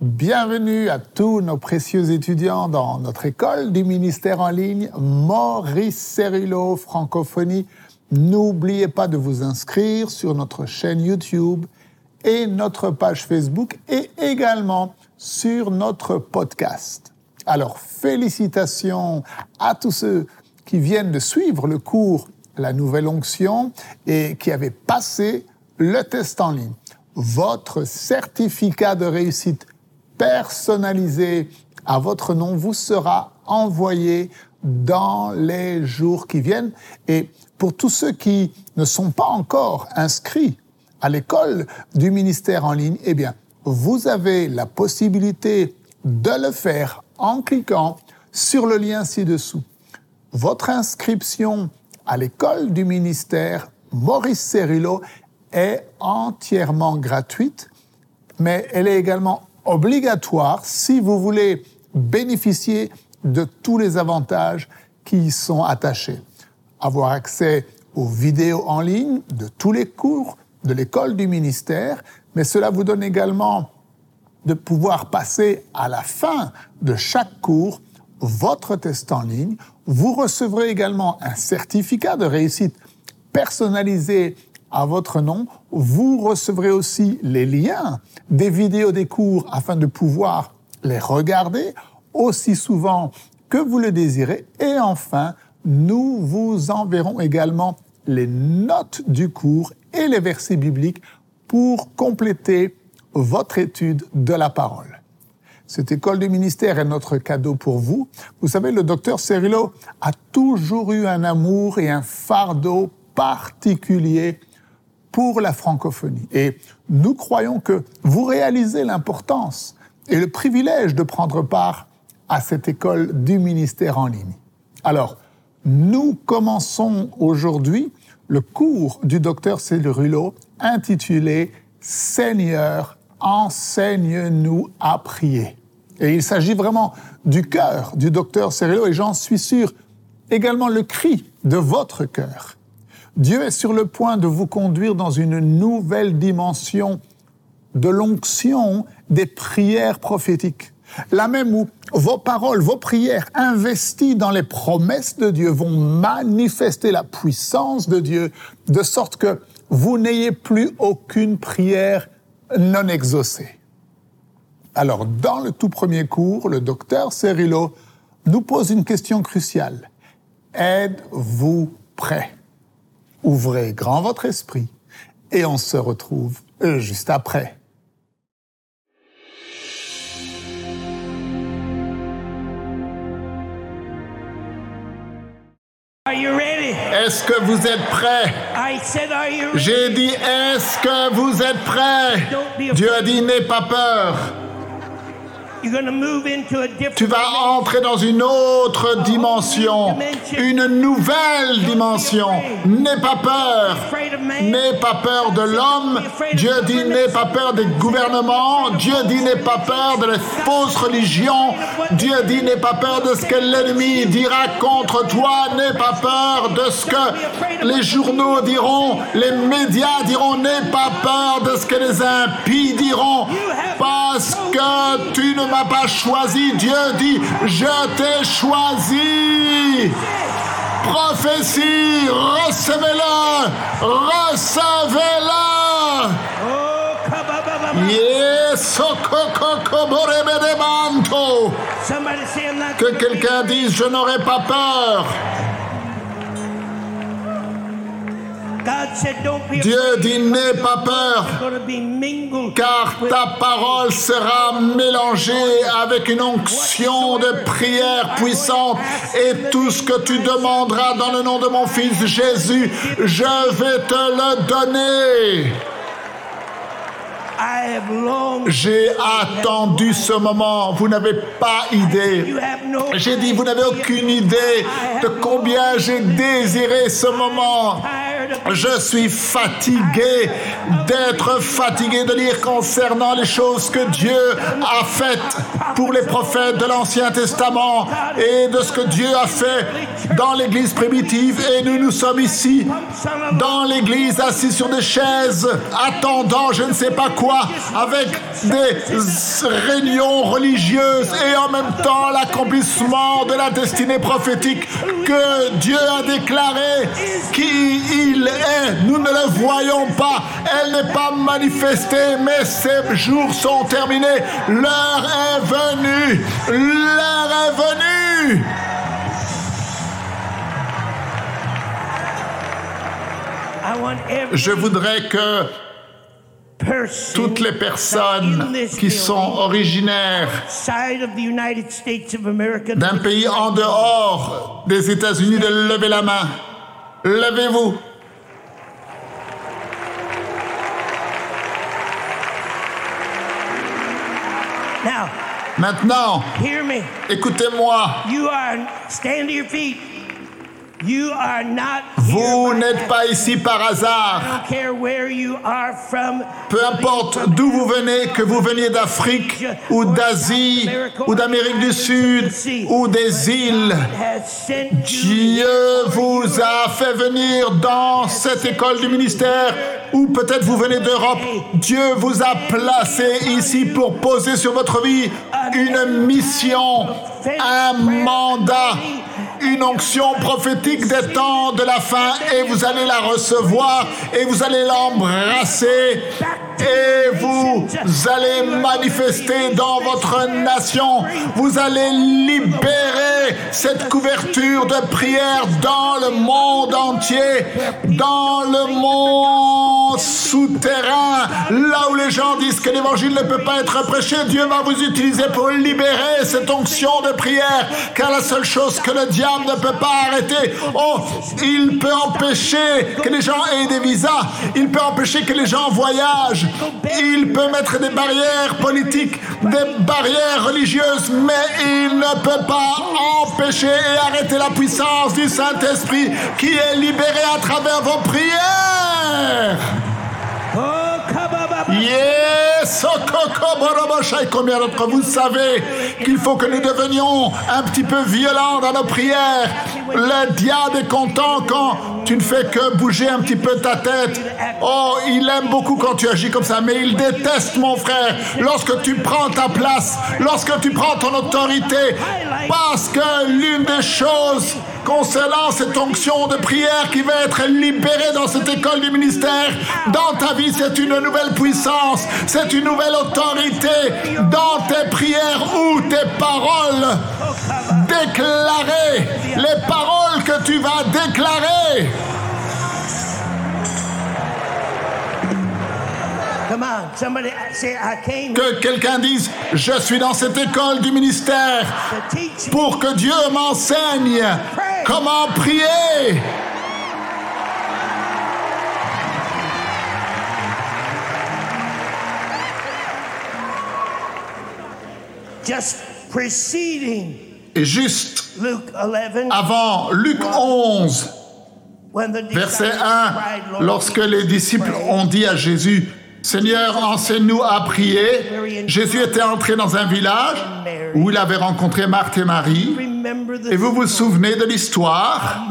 Bienvenue à tous nos précieux étudiants dans notre école du ministère en ligne Maurice Cerullo Francophonie. N'oubliez pas de vous inscrire sur notre chaîne YouTube et notre page Facebook et également sur notre podcast. Alors, félicitations à tous ceux qui viennent de suivre le cours La Nouvelle Onction et qui avaient passé le test en ligne. Votre certificat de réussite personnalisé à votre nom vous sera envoyé dans les jours qui viennent. Et pour tous ceux qui ne sont pas encore inscrits à l'école du ministère en ligne, eh bien, vous avez la possibilité de le faire en cliquant sur le lien ci-dessous. Votre inscription à l'école du ministère Maurice Cerullo est entièrement gratuite, mais elle est également obligatoire si vous voulez bénéficier de tous les avantages qui y sont attachés. Avoir accès aux vidéos en ligne de tous les cours de l'école du ministère, mais cela vous donne également de pouvoir passer à la fin de chaque cours votre test en ligne. Vous recevrez également un certificat de réussite personnalisé à votre nom. Vous recevrez aussi les liens des vidéos des cours afin de pouvoir les regarder aussi souvent que vous le désirez. Et enfin, nous vous enverrons également les notes du cours et les versets bibliques pour compléter votre étude de la parole. Cette école du ministère est notre cadeau pour vous. Vous savez, le docteur Cerullo a toujours eu un amour et un fardeau particulier pour la francophonie. Et nous croyons que vous réalisez l'importance et le privilège de prendre part à cette école du ministère en ligne. Alors, nous commençons aujourd'hui le cours du docteur Cerullo intitulé Seigneur, enseigne-nous à prier. Et il s'agit vraiment du cœur du docteur Cerullo et j'en suis sûr également le cri de votre cœur. Dieu est sur le point de vous conduire dans une nouvelle dimension de l'onction des prières prophétiques. Là même où vos paroles, vos prières investies dans les promesses de Dieu vont manifester la puissance de Dieu, de sorte que vous n'ayez plus aucune prière non exaucée. Alors, dans le tout premier cours, le docteur Cerullo nous pose une question cruciale. Êtes-vous prêt? Ouvrez grand votre esprit et on se retrouve juste après. Est-ce que vous êtes prêts? J'ai dit, est-ce que vous êtes prêts? Dieu a dit, n'aie pas peur. Tu vas entrer dans une autre dimension, une nouvelle dimension. N'aie pas peur. N'aie pas peur de l'homme. Dieu dit n'aie pas peur des gouvernements. Dieu dit n'aie pas peur de la fausse religion. Dieu dit n'aie pas peur de ce que l'ennemi dira contre toi. N'aie pas peur de ce que les journaux diront, les médias diront. N'aie pas peur de ce que les impies diront. Parce que tu ne m'as pas choisi. Dieu dit, je t'ai choisi. Prophétie, recevez-la, recevez-la. Yes, que quelqu'un dise, je n'aurai pas peur. Dieu dit n'aie pas peur, car ta parole sera mélangée avec une onction de prière puissante et tout ce que tu demanderas dans le nom de mon Fils Jésus, je vais te le donner. J'ai attendu ce moment. Vous n'avez pas idée. J'ai dit, vous n'avez aucune idée de combien j'ai désiré ce moment. Je suis fatigué d'être fatigué de lire concernant les choses que Dieu a faites pour les prophètes de l'Ancien Testament et de ce que Dieu a fait dans l'Église primitive. Et nous nous sommes ici dans l'Église assis sur des chaises attendant je ne sais pas quoi fois avec des réunions religieuses et en même temps l'accomplissement de la destinée prophétique que Dieu a déclaré qui il est. Nous ne le voyons pas, elle n'est pas manifestée, mais ces jours sont terminés. L'heure est venue, l'heure est venue. Je voudrais que toutes les personnes qui sont originaires d'un pays en dehors des États-Unis de lever la main. Levez-vous. Maintenant, écoutez-moi. Vous n'êtes pas ici par hasard. Peu importe d'où vous venez, que vous veniez d'Afrique ou d'Asie ou d'Amérique du Sud ou des îles, Dieu vous a fait venir dans cette école du ministère ou peut-être vous venez d'Europe. Dieu vous a placé ici pour poser sur votre vie une mission, un mandat une onction prophétique des temps de la fin et vous allez la recevoir et vous allez l'embrasser et vous allez manifester dans votre nation. Vous allez libérer cette couverture de prière dans le monde entier, dans le monde souterrain, là où les gens disent que l'évangile ne peut pas être prêché. Dieu va vous utiliser pour libérer cette onction de prière, car la seule chose que le diable ne peut pas arrêter, oh, il peut empêcher que les gens aient des visas, il peut empêcher que les gens voyagent, il peut mettre des barrières politiques, des barrières religieuses, mais il ne peut pas empêcher et arrêter la puissance du Saint-Esprit qui est libéré à travers vos prières. Yes, combien d'entre vous savez qu'il faut que nous devenions un petit peu violents dans nos prières. Le diable est content quand tu ne fais que bouger un petit peu ta tête. Oh, il aime beaucoup quand tu agis comme ça, mais il déteste, mon frère, lorsque tu prends ta place, lorsque tu prends ton autorité. Parce que l'une des choses concernant cette onction de prière qui va être libérée dans cette école du ministère, dans ta vie, c'est une nouvelle puissance, c'est une nouvelle autorité. Dans tes prières ou tes paroles déclarées, les paroles que tu vas déclarer. Que quelqu'un dise, je suis dans cette école du ministère pour que Dieu m'enseigne comment prier? Et juste avant Luc 11, verset 1, lorsque les disciples ont dit à Jésus, Seigneur, enseigne-nous à prier. Jésus était entré dans un village où il avait rencontré Marthe et Marie. Et vous vous souvenez de l'histoire,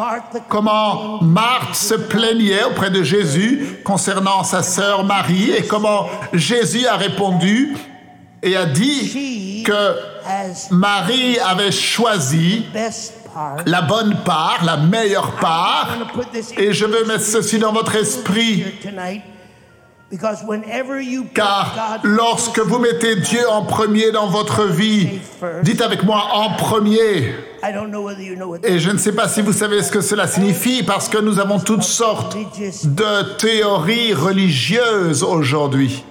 comment Marthe se plaignait auprès de Jésus concernant sa sœur Marie et comment Jésus a répondu et a dit que Marie avait choisi la bonne part, la meilleure part, et je veux mettre ceci dans votre esprit car lorsque vous mettez Dieu en premier dans votre vie, dites avec moi en premier. Et je ne sais pas si vous savez ce que cela signifie parce que nous avons toutes sortes de théories religieuses aujourd'hui.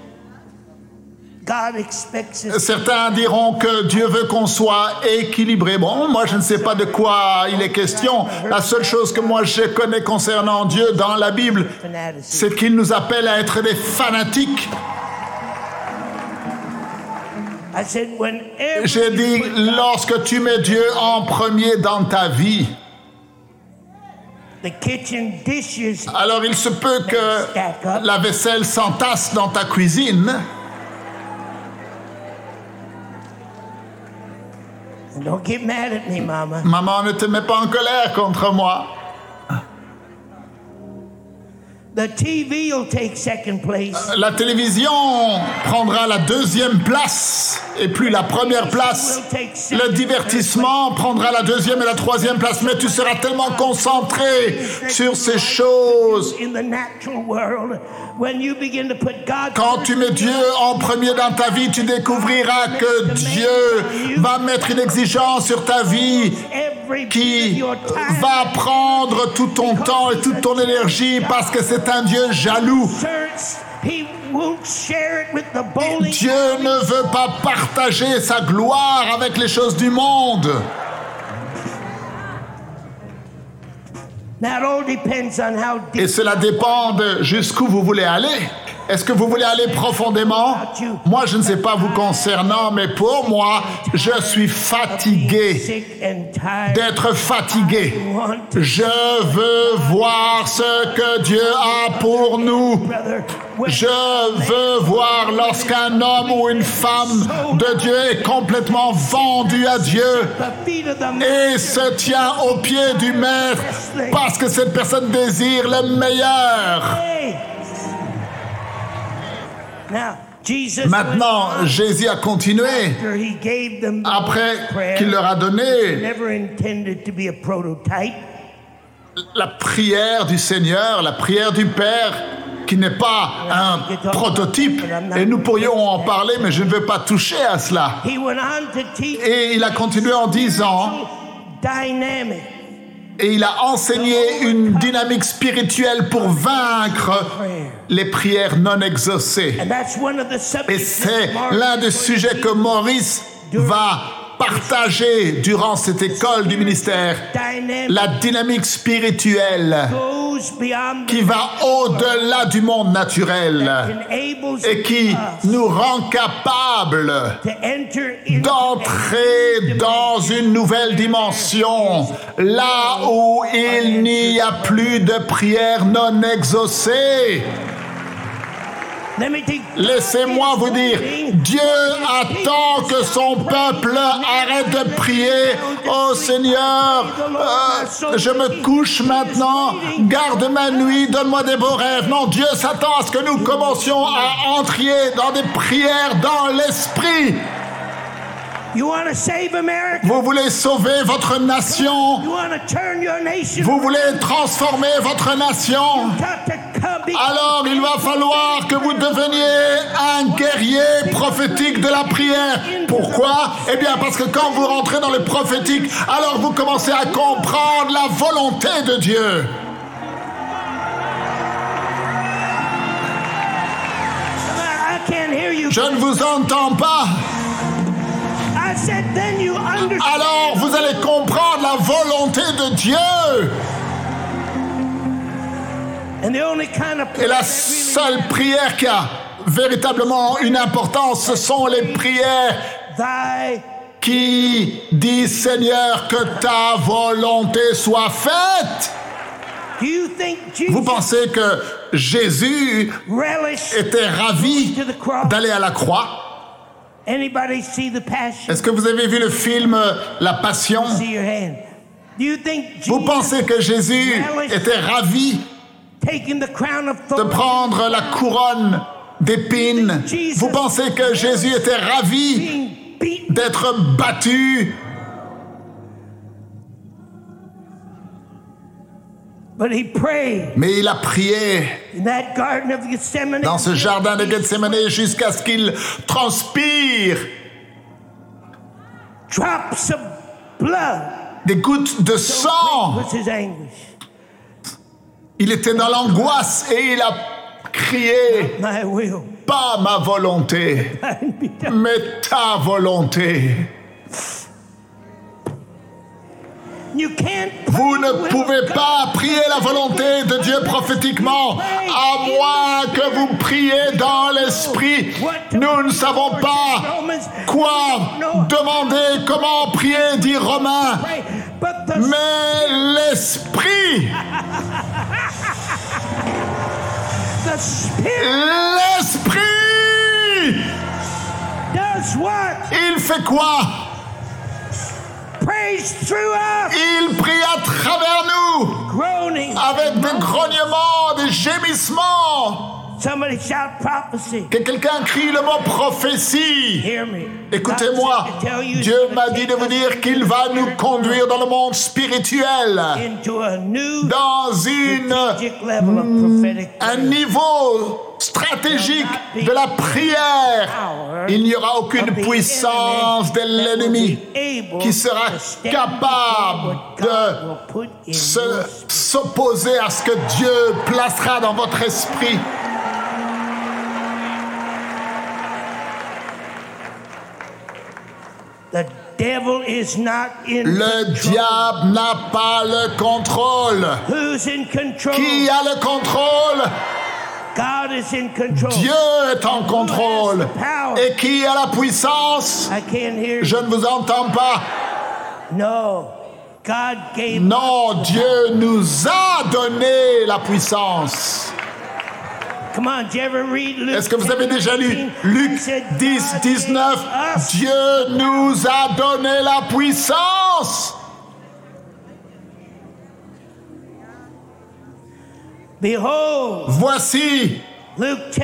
Certains diront que Dieu veut qu'on soit équilibré. Bon, moi je ne sais pas de quoi il est question. La seule chose que moi je connais concernant Dieu dans la Bible, c'est qu'il nous appelle à être des fanatiques. J'ai dit, lorsque tu mets Dieu en premier dans ta vie, alors il se peut que la vaisselle s'entasse dans ta cuisine. Don't get mad at me, Mama. Maman, ne te mets pas en colère contre moi. The TV will take second place. La télévision prendra la deuxième place et plus la première place. Le divertissement prendra la deuxième et la troisième place, mais tu seras tellement concentré sur ces choses. In the natural world, when you begin to put God Quand tu mets Dieu en premier dans ta vie, tu découvriras que Dieu va mettre une exigence sur ta vie qui va prendre tout ton temps et toute ton énergie parce que c'est un Dieu jaloux. bowling. Dieu ne veut pas partager sa gloire avec les choses du monde. Et cela dépend de jusqu'où vous voulez aller. Est-ce que vous voulez aller profondément? Moi, je ne sais pas vous concernant, mais pour moi, je suis fatigué d'être fatigué. Je veux voir ce que Dieu a pour nous. Je veux voir lorsqu'un homme ou une femme de Dieu est complètement vendu à Dieu et se tient au pied du Maître parce que cette personne désire le meilleur. Maintenant, Jésus a continué après qu'il leur a donné never intended to be a prototype. la prière du Seigneur, la prière du Père, qui n'est pas un prototype. Et nous pourrions en parler, mais je ne veux pas toucher à cela. He went on to teach Et il a continué en disant, et il a enseigné une dynamique spirituelle pour vaincre les prières non exaucées. Et c'est l'un des sujets que Maurice va partager durant cette école du ministère. La dynamique spirituelle qui va au-delà du monde naturel et qui us nous rend capables d'entrer dans une nouvelle dimension, là où il n'y a plus de prières non exaucées. Laissez-moi vous dire, Dieu attend que son peuple arrête de prier. Oh Seigneur, euh, je me couche maintenant, garde ma nuit, donne-moi des beaux rêves. Non, Dieu s'attend à ce que nous commencions à entrer dans des prières dans l'esprit. You want to save America? Vous voulez sauver votre nation? You want to turn your nation? Vous voulez transformer votre nation? Alors il va falloir que vous deveniez un guerrier prophétique de la prière. Pourquoi? Eh bien parce que quand vous rentrez dans le prophétique, alors vous commencez à comprendre la volonté de Dieu. Je ne vous entends pas. Alors vous allez comprendre la volonté de Dieu. Et la seule prière qui a véritablement une importance, ce sont les prières qui disent Seigneur que ta volonté soit faite. Vous pensez que Jésus était ravi d'aller à la croix? Anybody see the passion? Est-ce que vous avez vu le film euh, La Passion? Vous pensez que Jésus était ravi taking the crown of de prendre la couronne d'épines. Vous pensez que Jésus était ravi d'être battu? But he prayed Mais il a prié in that garden of Gethsemane. dans ce jardin de Gethsemane jusqu'à ce qu'il transpire drops of blood. des gouttes de sang. Il était dans l'angoisse et il a crié my will Pas ma volonté, mais ta volonté. Vous ne pouvez pas prier la volonté de Dieu prophétiquement, à moins que vous priez dans l'esprit. Nous ne savons pas quoi demander, comment prier, dit Romain, mais l'esprit, l'esprit, does what? Il fait quoi? Il prie à travers nous. Avec des grognements, des gémissements. Somebody shout prophecy. Que quelqu'un crie le mot prophétie. Hear me. Écoutez-moi, Dieu m'a dit de vous us dire qu'il va nous conduire dans le monde spirituel, into a new dans une, prophetic un niveau stratégique de la prière. Il n'y aura aucune puissance de l'ennemi qui sera capable de se- s'opposer à ce que Dieu placera dans votre esprit. Le control. diable n'a pas le contrôle. Who's in control? Qui a le contrôle? God is in control. Dieu est en contrôle. Et qui a la puissance? I can't hear Je ne vous entends pas. No. God gave Non, Dieu nous a donné la puissance. Est-ce que vous avez 10, déjà lu 19? Luc I said, 10, God 19 gave us Dieu nous a donné la puissance. Behold, Voici Luke 10,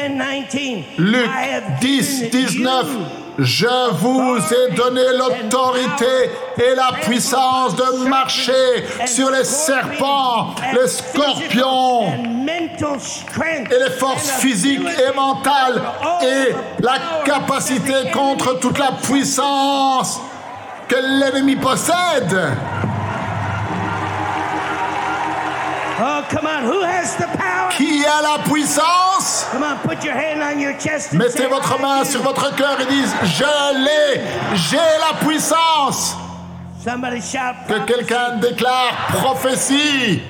19. Luc I have 10, given 19. Je vous ai donné l'autorité et la puissance de marcher sur les serpents, les scorpions et les forces physiques et mentales et la capacité contre toute la puissance que l'ennemi possède. Oh, come on. Who has the power? Qui a la puissance? Come on, put your hand on your chest and Mettez say, votre "I main do." sur votre cœur et dites Je l'ai, j'ai la puissance. Somebody shout. Que quelqu'un déclare prophétie.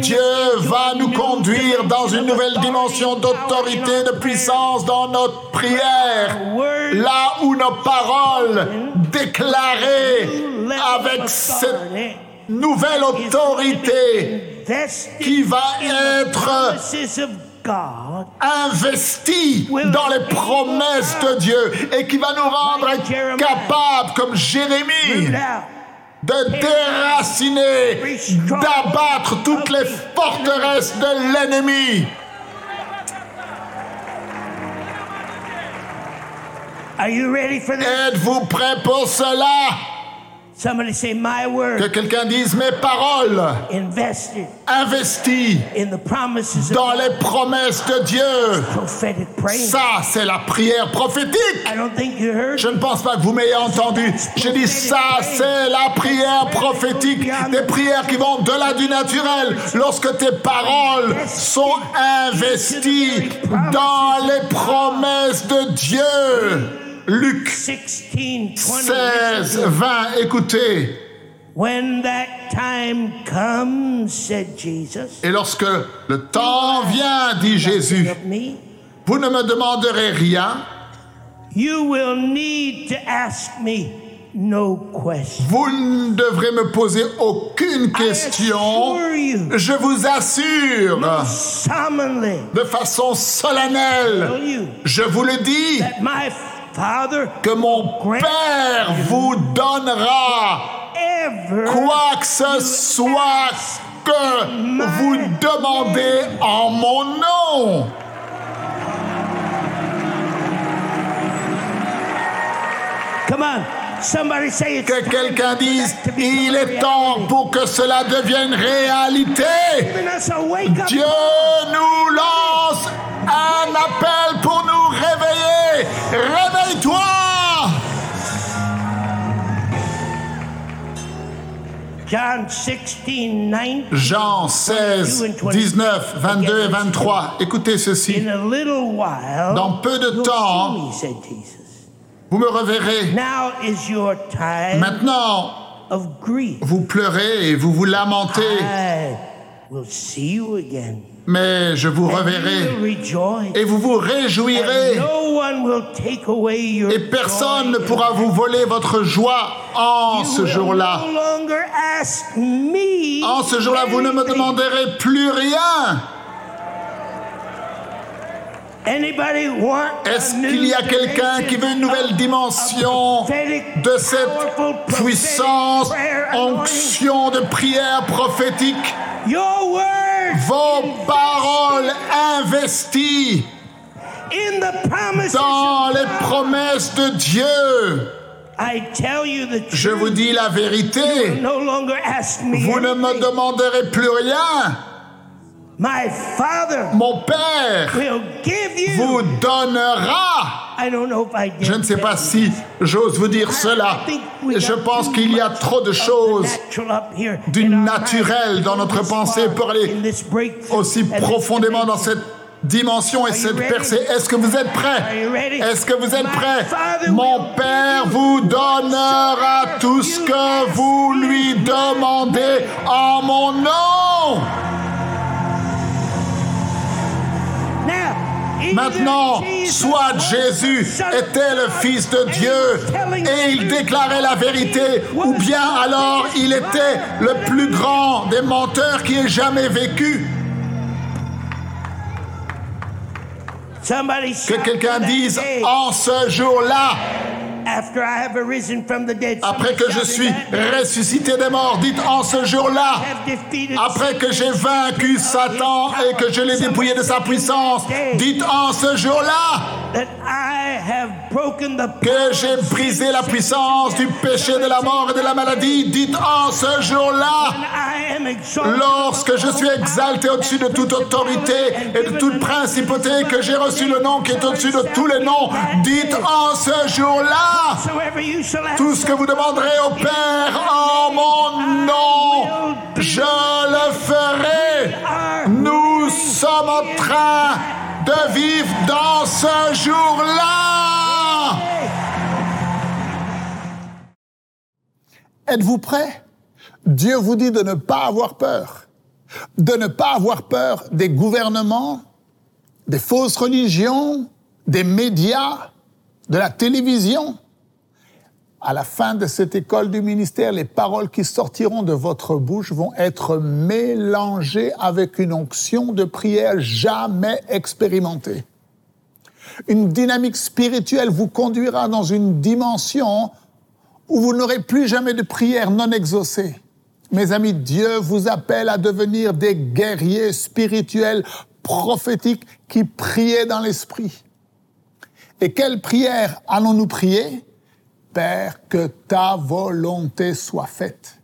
Dieu va nous conduire dans une nouvelle dimension d'autorité, de puissance dans notre prière. Là où nos paroles déclarées avec cette nouvelle autorité qui va être investie dans les promesses de Dieu et qui va nous rendre capables, comme Jérémie, de déraciner, d'abattre toutes les forteresses de l'ennemi. Are you ready for this? Êtes-vous prêts pour cela? Somebody say, My Que quelqu'un dise mes paroles invested investies in the promises of dans les promesses de Dieu. prophetic. Ça, c'est la prière prophétique. I don't think you heard. Je ne pense pas que vous m'ayez entendu. Je dis ça, c'est la prière prophétique. Des prières qui vont de-delà du naturel. Lorsque tes paroles sont investies dans les promesses de Dieu. Luc 16, 20. 16, 20, écoutez. When that time comes, said Jesus, Et lorsque le temps vient, dit Jésus, vous ne me demanderez rien, you will need to ask me no question. vous ne devrez me poser aucune question. Je vous assure, de façon solennelle, je vous le dis, that my Father que mon Père vous donnera quoi que ce soit que vous demandez en mon nom. Come on, Que quelqu'un dise, il est temps pour que cela devienne réalité. Dieu nous lance un appel pour nous réveiller. Réveille-toi. John 16, 19. Jean 16, 19, 22 et 23. Écoutez ceci. Dans peu de temps, vous me reverrez. Maintenant, vous pleurez et vous vous lamentez, Mais je vous reverrai et vous vous réjouirez. Et personne ne pourra vous voler votre joie en ce jour-là. No longer ask me En ce jour-là, vous ne me demanderez plus rien. Est-ce qu'il y a quelqu'un qui veut une nouvelle dimension de cette puissance, onction de prière prophétique? Vos paroles investies dans les promesses de Dieu. I tell you the Je vous dis la vérité. Vous ne me demanderez plus rien. My Father Mon Père will give you. vous donnera. I don't know if I get Je ne sais pas si j'ose vous dire cela. Je pense qu'il y a trop de choses du naturel dans notre pensée pour aller aussi profondément dans cette dimension et cette percée. Est-ce que vous êtes prêts? Est-ce que vous êtes prêts? Mon Père vous donnera tout ce que vous lui demandez en mon nom. Maintenant, soit Jésus était le Fils de Dieu et il déclarait la vérité, ou bien alors il était le plus grand des menteurs qui ait jamais vécu. Que quelqu'un dise en ce jour-là, après que je suis ressuscité des morts, dites en ce jour-là, après que j'ai vaincu Satan et que je l'ai dépouillé de sa puissance, dites en ce jour-là que j'ai brisé la puissance du péché, de la mort et de la maladie, dites en ce jour-là, lorsque je suis exalté au-dessus de toute autorité et de toute principauté, que j'ai reçu le nom qui est au-dessus de tous les noms, dites en ce jour-là, tout ce que vous demanderez au Père en mon nom, je le ferai. Nous sommes en train de vivre dans ce jour-là. Êtes-vous prêts Dieu vous dit de ne pas avoir peur, de ne pas avoir peur des gouvernements, des fausses religions, des médias, de la télévision. À la fin de cette école du ministère, les paroles qui sortiront de votre bouche vont être mélangées avec une onction de prière jamais expérimentée. Une dynamique spirituelle vous conduira dans une dimension où vous n'aurez plus jamais de prière non exaucée. Mes amis, Dieu vous appelle à devenir des guerriers spirituels prophétiques qui priaient dans l'esprit. Et quelle prière allons-nous prier? Père, que ta volonté soit faite.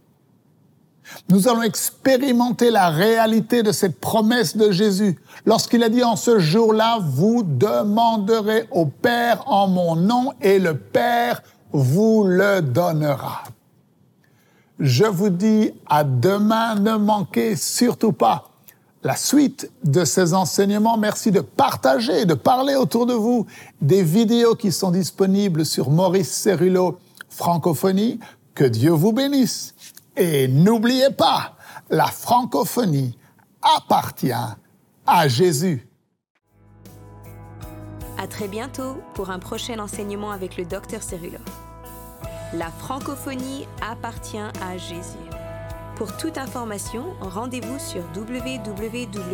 Nous allons expérimenter la réalité de cette promesse de Jésus lorsqu'il a dit en ce jour-là, vous demanderez au Père en mon nom et le Père vous le donnera. Je vous dis à demain, ne manquez surtout pas la suite de ces enseignements. Merci de partager, de parler autour de vous des vidéos qui sont disponibles sur Maurice Cerullo Francophonie. Que Dieu vous bénisse. Et n'oubliez pas, la francophonie appartient à Jésus. À très bientôt pour un prochain enseignement avec le docteur Cerullo. La francophonie appartient à Jésus. Pour toute information, rendez-vous sur www.mcwe.fr.